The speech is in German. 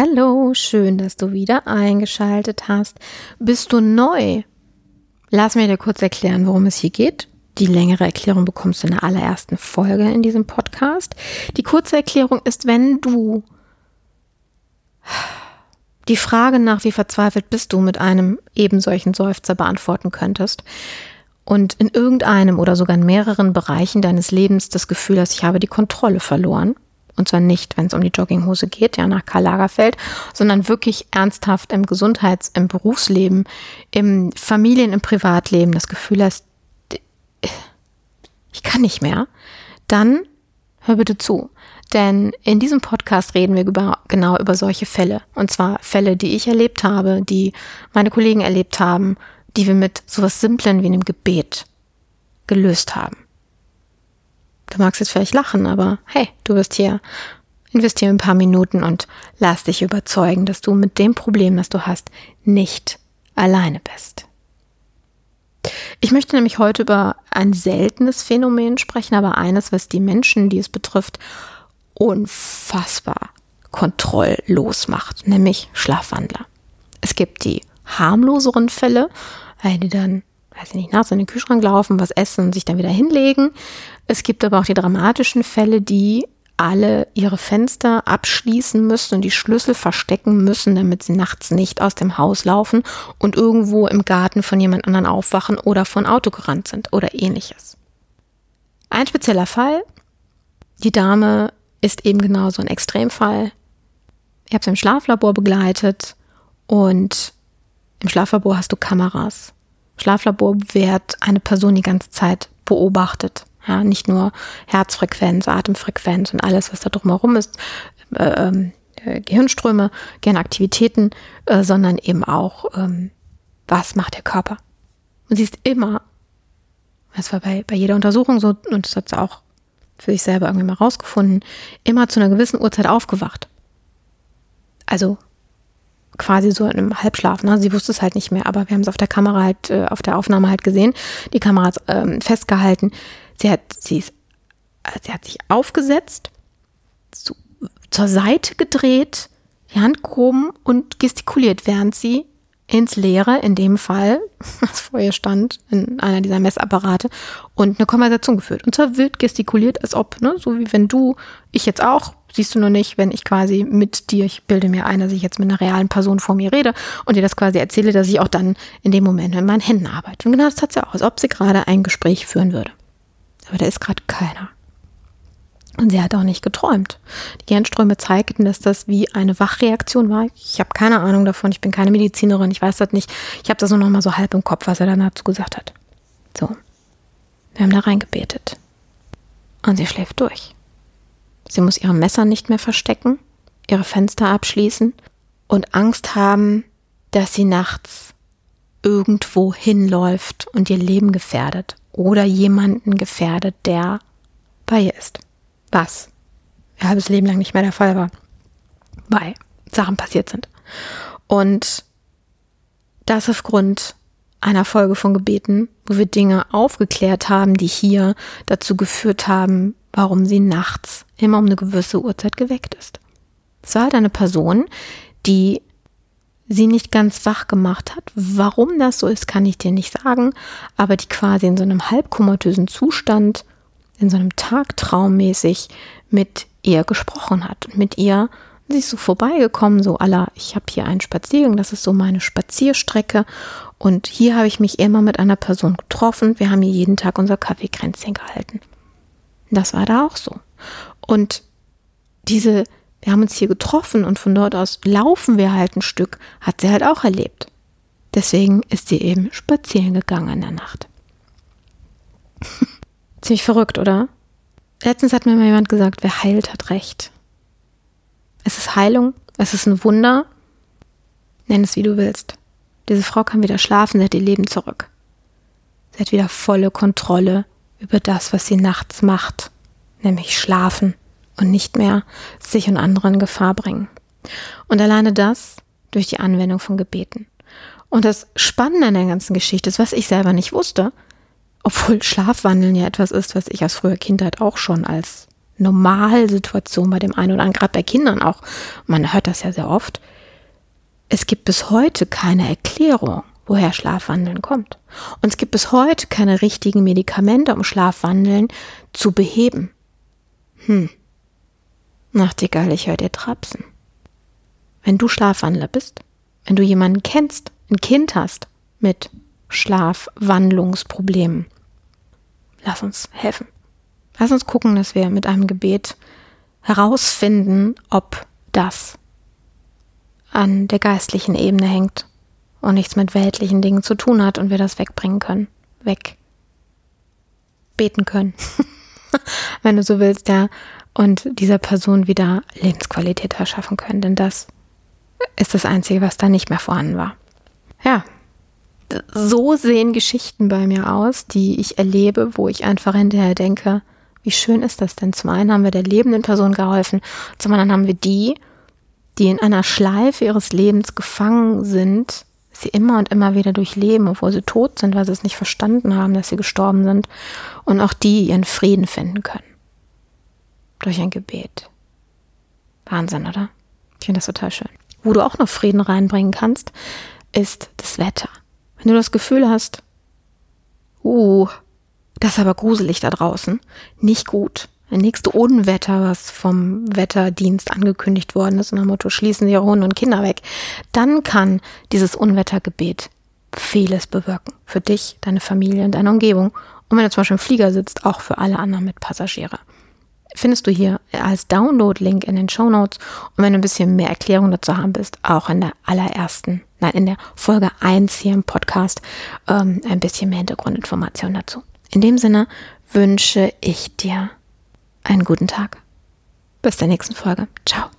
Hallo, schön, dass du wieder eingeschaltet hast. Bist du neu? Lass mir dir kurz erklären, worum es hier geht. Die längere Erklärung bekommst du in der allerersten Folge in diesem Podcast. Die kurze Erklärung ist, wenn du die Frage nach, wie verzweifelt bist du, mit einem eben solchen Seufzer beantworten könntest und in irgendeinem oder sogar in mehreren Bereichen deines Lebens das Gefühl hast, ich habe die Kontrolle verloren, und zwar nicht, wenn es um die Jogginghose geht, ja, nach Karl Lagerfeld, sondern wirklich ernsthaft im Gesundheits-, im Berufsleben, im Familien-, im Privatleben das Gefühl hast, ich kann nicht mehr, dann hör bitte zu. Denn in diesem Podcast reden wir über, genau über solche Fälle. Und zwar Fälle, die ich erlebt habe, die meine Kollegen erlebt haben, die wir mit sowas Simplen wie einem Gebet gelöst haben. Du magst jetzt vielleicht lachen, aber hey, du bist hier. Investiere ein paar Minuten und lass dich überzeugen, dass du mit dem Problem, das du hast, nicht alleine bist. Ich möchte nämlich heute über ein seltenes Phänomen sprechen, aber eines, was die Menschen, die es betrifft, unfassbar kontrolllos macht, nämlich Schlafwandler. Es gibt die harmloseren Fälle, die dann weiß ich nicht, nachts in den Kühlschrank laufen, was essen und sich dann wieder hinlegen. Es gibt aber auch die dramatischen Fälle, die alle ihre Fenster abschließen müssen und die Schlüssel verstecken müssen, damit sie nachts nicht aus dem Haus laufen und irgendwo im Garten von jemand anderen aufwachen oder von Auto gerannt sind oder ähnliches. Ein spezieller Fall. Die Dame ist eben genauso ein Extremfall. Ich habe sie im Schlaflabor begleitet und im Schlaflabor hast du Kameras. Schlaflabor wird eine Person die ganze Zeit beobachtet. Ja, nicht nur Herzfrequenz, Atemfrequenz und alles, was da drumherum ist, äh, ähm, äh, Gehirnströme, Gehirnaktivitäten, äh, sondern eben auch, ähm, was macht der Körper. Und sie ist immer, das war bei, bei jeder Untersuchung so, und das hat sie auch für sich selber irgendwie mal rausgefunden, immer zu einer gewissen Uhrzeit aufgewacht. Also quasi so in einem Halbschlaf. Ne? Sie wusste es halt nicht mehr, aber wir haben es auf der Kamera halt, äh, auf der Aufnahme halt gesehen. Die Kamera hat ähm, festgehalten. Sie hat, sie ist, äh, sie hat sich aufgesetzt, zu, zur Seite gedreht, die Hand gehoben und gestikuliert, während sie ins Leere, in dem Fall, was vor ihr stand, in einer dieser Messapparate, und eine Konversation geführt. Und zwar wild gestikuliert, als ob, ne, so wie wenn du, ich jetzt auch, siehst du nur nicht, wenn ich quasi mit dir, ich bilde mir ein, dass ich jetzt mit einer realen Person vor mir rede und dir das quasi erzähle, dass ich auch dann in dem Moment mit meinen Händen arbeite. Und genau das hat sie auch, als ob sie gerade ein Gespräch führen würde. Aber da ist gerade keiner. Und sie hat auch nicht geträumt. Die Gehirnströme zeigten, dass das wie eine Wachreaktion war. Ich habe keine Ahnung davon, ich bin keine Medizinerin, ich weiß das nicht. Ich habe das nur noch mal so halb im Kopf, was er dann dazu gesagt hat. So. Wir haben da reingebetet. Und sie schläft durch. Sie muss ihre Messer nicht mehr verstecken, ihre Fenster abschließen und Angst haben, dass sie nachts irgendwo hinläuft und ihr Leben gefährdet oder jemanden gefährdet, der bei ihr ist. Was ihr halbes Leben lang nicht mehr der Fall war, weil Sachen passiert sind. Und das aufgrund einer Folge von Gebeten, wo wir Dinge aufgeklärt haben, die hier dazu geführt haben, warum sie nachts immer um eine gewisse Uhrzeit geweckt ist. Es war halt eine Person, die sie nicht ganz wach gemacht hat. Warum das so ist, kann ich dir nicht sagen, aber die quasi in so einem halbkomatösen Zustand, in so einem Tagtraum mäßig mit ihr gesprochen hat mit ihr sie ist so vorbeigekommen, so aller, ich habe hier einen Spaziergang, das ist so meine Spazierstrecke und hier habe ich mich immer mit einer Person getroffen, wir haben hier jeden Tag unser Kaffeekränzchen gehalten. Das war da auch so. Und diese, wir haben uns hier getroffen und von dort aus laufen wir halt ein Stück, hat sie halt auch erlebt. Deswegen ist sie eben spazieren gegangen in der Nacht. Ziemlich verrückt, oder? Letztens hat mir mal jemand gesagt, wer heilt, hat recht. Es ist Heilung, es ist ein Wunder. Nenn es wie du willst. Diese Frau kann wieder schlafen, sie hat ihr Leben zurück. Sie hat wieder volle Kontrolle über das, was sie nachts macht, nämlich schlafen und nicht mehr sich und andere in Gefahr bringen. Und alleine das durch die Anwendung von Gebeten. Und das Spannende an der ganzen Geschichte ist, was ich selber nicht wusste, obwohl Schlafwandeln ja etwas ist, was ich aus früher Kindheit auch schon als Normalsituation bei dem einen oder anderen, gerade bei Kindern auch. Man hört das ja sehr oft. Es gibt bis heute keine Erklärung, woher Schlafwandeln kommt. Und es gibt bis heute keine richtigen Medikamente, um Schlafwandeln zu beheben. Hm. Nachtigall, ich höre dir trapsen. Wenn du Schlafwandler bist, wenn du jemanden kennst, ein Kind hast mit Schlafwandlungsproblemen, lass uns helfen. Lass uns gucken, dass wir mit einem Gebet herausfinden, ob das an der geistlichen Ebene hängt und nichts mit weltlichen Dingen zu tun hat und wir das wegbringen können. Weg. Beten können. Wenn du so willst, ja. Und dieser Person wieder Lebensqualität verschaffen können. Denn das ist das Einzige, was da nicht mehr vorhanden war. Ja. So sehen Geschichten bei mir aus, die ich erlebe, wo ich einfach hinterher denke, wie schön ist das denn? Zum einen haben wir der lebenden Person geholfen, zum anderen haben wir die, die in einer Schleife ihres Lebens gefangen sind, sie immer und immer wieder durchleben, obwohl sie tot sind, weil sie es nicht verstanden haben, dass sie gestorben sind, und auch die ihren Frieden finden können. Durch ein Gebet. Wahnsinn, oder? Ich finde das total schön. Wo du auch noch Frieden reinbringen kannst, ist das Wetter. Wenn du das Gefühl hast, uh, das ist aber gruselig da draußen, nicht gut, nächste Unwetter, was vom Wetterdienst angekündigt worden ist, und am Motto schließen Sie Ihre Hunde und Kinder weg, dann kann dieses Unwettergebet vieles bewirken. Für dich, deine Familie und deine Umgebung. Und wenn du zum Beispiel im Flieger sitzt, auch für alle anderen Mitpassagiere. Findest du hier als Download-Link in den Show Notes. Und wenn du ein bisschen mehr Erklärung dazu haben bist, auch in der allerersten, nein, in der Folge 1 hier im Podcast, ähm, ein bisschen mehr Hintergrundinformationen dazu. In dem Sinne wünsche ich dir einen guten Tag. Bis zur nächsten Folge. Ciao.